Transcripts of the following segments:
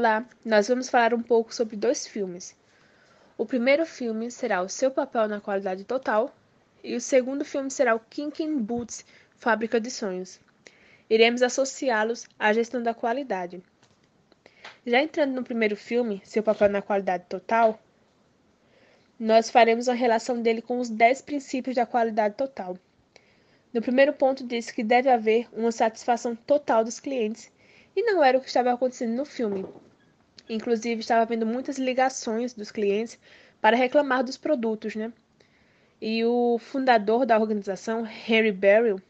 Olá, nós vamos falar um pouco sobre dois filmes. O primeiro filme será O Seu Papel na Qualidade Total e o segundo filme será o Kinkin Boots Fábrica de Sonhos. Iremos associá-los à gestão da qualidade. Já entrando no primeiro filme, Seu Papel na Qualidade Total, nós faremos uma relação dele com os 10 princípios da qualidade total. No primeiro ponto, diz que deve haver uma satisfação total dos clientes, e não era o que estava acontecendo no filme. Inclusive, estava havendo muitas ligações dos clientes para reclamar dos produtos, né? E o fundador da organização, Henry Beryl,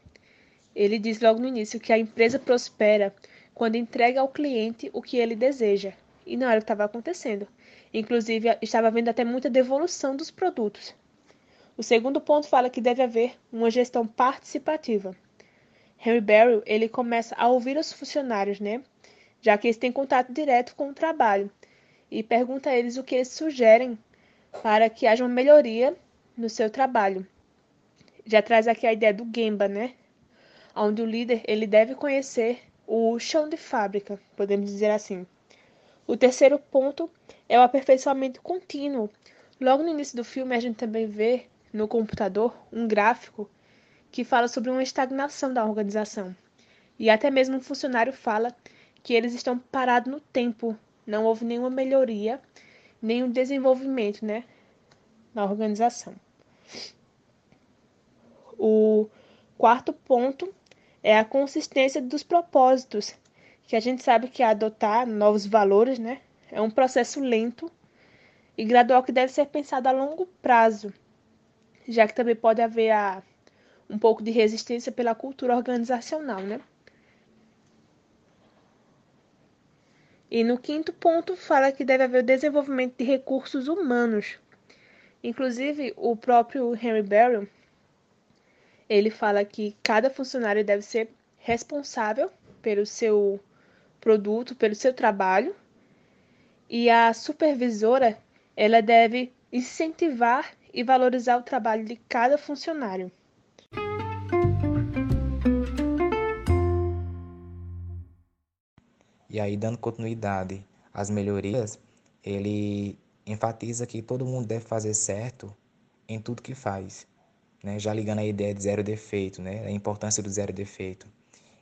ele diz logo no início que a empresa prospera quando entrega ao cliente o que ele deseja. E não era o que estava acontecendo. Inclusive, estava havendo até muita devolução dos produtos. O segundo ponto fala que deve haver uma gestão participativa. Henry Barry, ele começa a ouvir os funcionários, né? Já que eles têm contato direto com o trabalho e pergunta a eles o que eles sugerem para que haja uma melhoria no seu trabalho. Já traz aqui a ideia do Gemba, né? Onde o líder ele deve conhecer o chão de fábrica, podemos dizer assim. O terceiro ponto é o aperfeiçoamento contínuo. Logo no início do filme, a gente também vê no computador um gráfico que fala sobre uma estagnação da organização. E até mesmo um funcionário fala que eles estão parados no tempo, não houve nenhuma melhoria, nenhum desenvolvimento né, na organização. O quarto ponto é a consistência dos propósitos, que a gente sabe que adotar novos valores né, é um processo lento e gradual que deve ser pensado a longo prazo, já que também pode haver a, um pouco de resistência pela cultura organizacional, né? E no quinto ponto fala que deve haver o desenvolvimento de recursos humanos. Inclusive, o próprio Henry Barrow, ele fala que cada funcionário deve ser responsável pelo seu produto, pelo seu trabalho e a supervisora ela deve incentivar e valorizar o trabalho de cada funcionário. E aí, dando continuidade às melhorias, ele enfatiza que todo mundo deve fazer certo em tudo que faz, né? já ligando a ideia de zero defeito, né? a importância do zero defeito.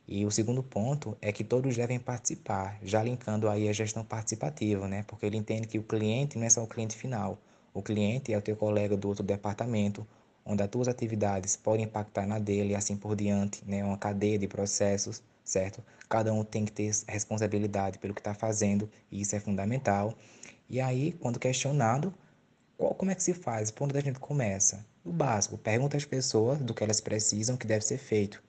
E o segundo ponto é que todos devem participar, já linkando aí a gestão participativa, né? Porque ele entende que o cliente não é só o cliente final. O cliente é o teu colega do outro departamento, onde as tuas atividades podem impactar na dele e assim por diante, né? Uma cadeia de processos, certo? Cada um tem que ter responsabilidade pelo que está fazendo e isso é fundamental. E aí, quando questionado, qual, como é que se faz? Por onde a gente começa? O básico, pergunta às pessoas do que elas precisam que deve ser feito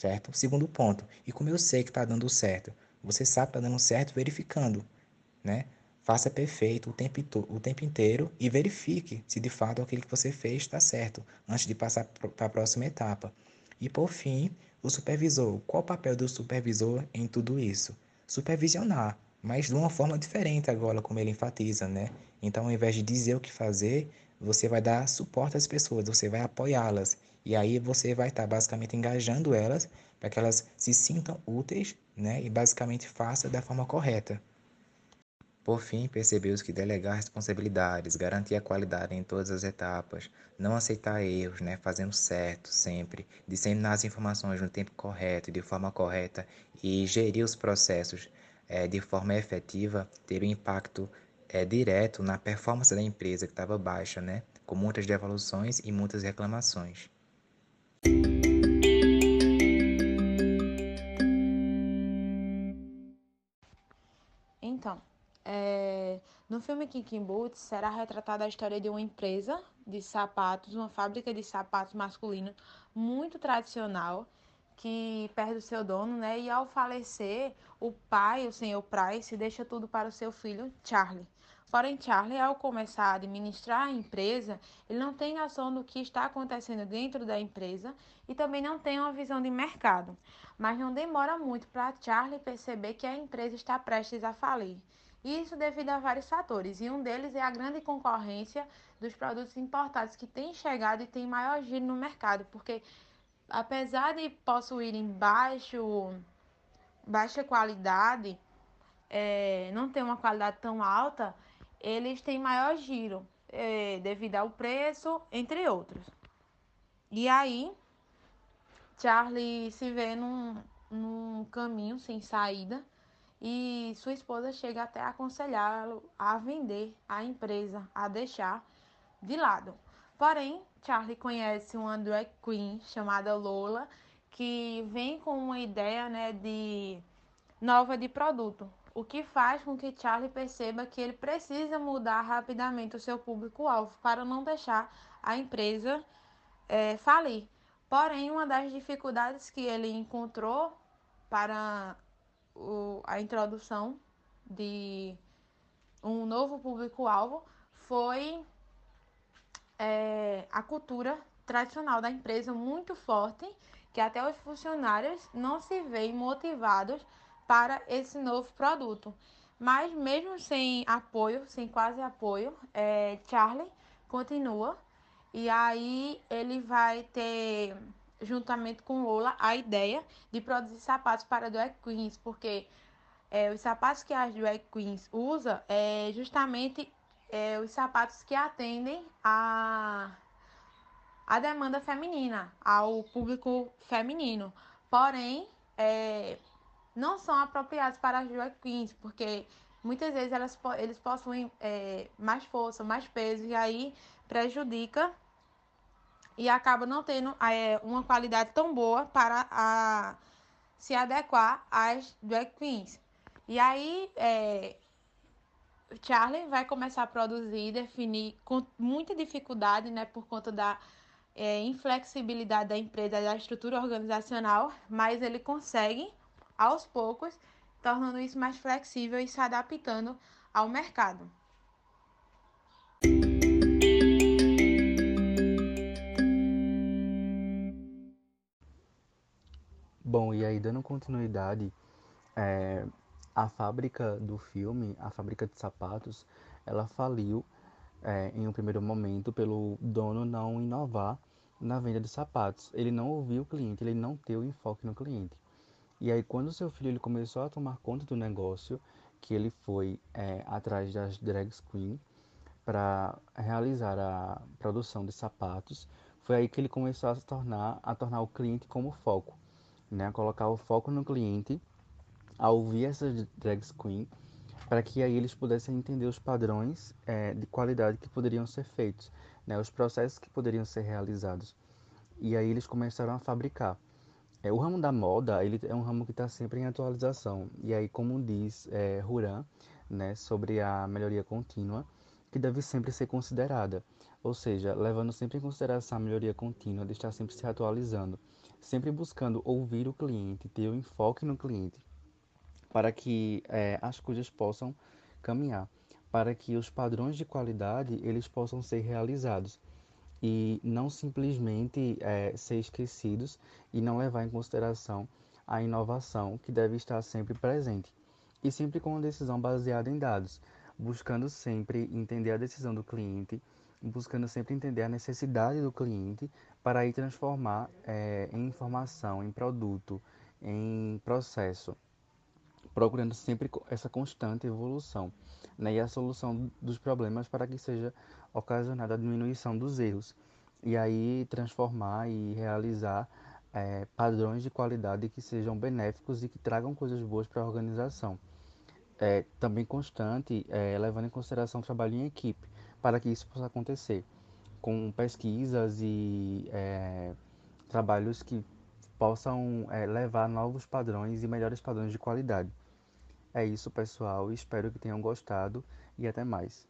certo? Segundo ponto, e como eu sei que está dando certo? Você sabe que está dando certo verificando, né? Faça perfeito o tempo, o tempo inteiro e verifique se de fato aquilo que você fez está certo, antes de passar para a próxima etapa. E por fim, o supervisor. Qual o papel do supervisor em tudo isso? Supervisionar, mas de uma forma diferente agora, como ele enfatiza, né? Então, ao invés de dizer o que fazer, você vai dar suporte às pessoas, você vai apoiá-las. E aí você vai estar basicamente engajando elas para que elas se sintam úteis né, e basicamente façam da forma correta. Por fim, percebeu-se que delegar responsabilidades, garantir a qualidade em todas as etapas, não aceitar erros, né, fazendo certo sempre, disseminar as informações no tempo correto e de forma correta e gerir os processos é, de forma efetiva, teve um impacto é, direto na performance da empresa que estava baixa, né, com muitas devoluções e muitas reclamações. É, no filme Kicking Boots será retratada a história de uma empresa de sapatos, uma fábrica de sapatos masculinos muito tradicional que perde o seu dono, né? E ao falecer, o pai, o senhor Price, deixa tudo para o seu filho Charlie. Porém, Charlie, ao começar a administrar a empresa, ele não tem noção do que está acontecendo dentro da empresa e também não tem uma visão de mercado. Mas não demora muito para Charlie perceber que a empresa está prestes a falir. Isso devido a vários fatores, e um deles é a grande concorrência dos produtos importados que têm chegado e têm maior giro no mercado, porque apesar de possuírem baixo, baixa qualidade, é, não tem uma qualidade tão alta, eles têm maior giro é, devido ao preço, entre outros. E aí, Charlie se vê num, num caminho sem saída e sua esposa chega até a aconselhá-lo a vender a empresa, a deixar de lado. Porém, Charlie conhece uma drag queen chamada Lola que vem com uma ideia né, de nova de produto, o que faz com que Charlie perceba que ele precisa mudar rapidamente o seu público-alvo para não deixar a empresa é, falir. Porém, uma das dificuldades que ele encontrou para o, a introdução de um novo público-alvo foi é, a cultura tradicional da empresa muito forte, que até os funcionários não se veem motivados para esse novo produto. Mas mesmo sem apoio, sem quase apoio, é, Charlie continua e aí ele vai ter, juntamente com Lola, a ideia de produzir sapatos para drag queens, porque é, os sapatos que as drag queens usam é justamente é, os sapatos que atendem a, a demanda feminina, ao público feminino. Porém, é, não são apropriados para as drag queens, porque muitas vezes elas, eles possuem é, mais força, mais peso, e aí prejudica e acaba não tendo é, uma qualidade tão boa para a, se adequar às drag queens. E aí, é, Charlie vai começar a produzir, definir com muita dificuldade, né, por conta da é, inflexibilidade da empresa, da estrutura organizacional, mas ele consegue aos poucos, tornando isso mais flexível e se adaptando ao mercado. Bom, e aí dando continuidade, é, a fábrica do filme, a fábrica de sapatos, ela faliu é, em um primeiro momento pelo dono não inovar na venda de sapatos. Ele não ouviu o cliente, ele não teve enfoque no cliente. E aí, quando seu filho ele começou a tomar conta do negócio, que ele foi é, atrás das drag queen para realizar a produção de sapatos, foi aí que ele começou a se tornar a tornar o cliente como foco, né? A colocar o foco no cliente, a ouvir essas drag queen, para que aí eles pudessem entender os padrões é, de qualidade que poderiam ser feitos, né? Os processos que poderiam ser realizados. E aí eles começaram a fabricar. É, o ramo da moda ele é um ramo que está sempre em atualização. E aí, como diz é, Huran, né, sobre a melhoria contínua, que deve sempre ser considerada. Ou seja, levando sempre em consideração a melhoria contínua, de estar sempre se atualizando, sempre buscando ouvir o cliente, ter o um enfoque no cliente, para que é, as coisas possam caminhar, para que os padrões de qualidade eles possam ser realizados e não simplesmente é, ser esquecidos e não levar em consideração a inovação que deve estar sempre presente. E sempre com uma decisão baseada em dados, buscando sempre entender a decisão do cliente, buscando sempre entender a necessidade do cliente para aí transformar é, em informação, em produto, em processo, procurando sempre essa constante evolução né, e a solução dos problemas para que seja ocasionada a diminuição dos erros. E aí transformar e realizar é, padrões de qualidade que sejam benéficos e que tragam coisas boas para a organização. É, também constante, levando em consideração o trabalho em equipe, para que isso possa acontecer, com pesquisas e é, trabalhos que possam é, levar novos padrões e melhores padrões de qualidade. É isso, pessoal. Espero que tenham gostado e até mais.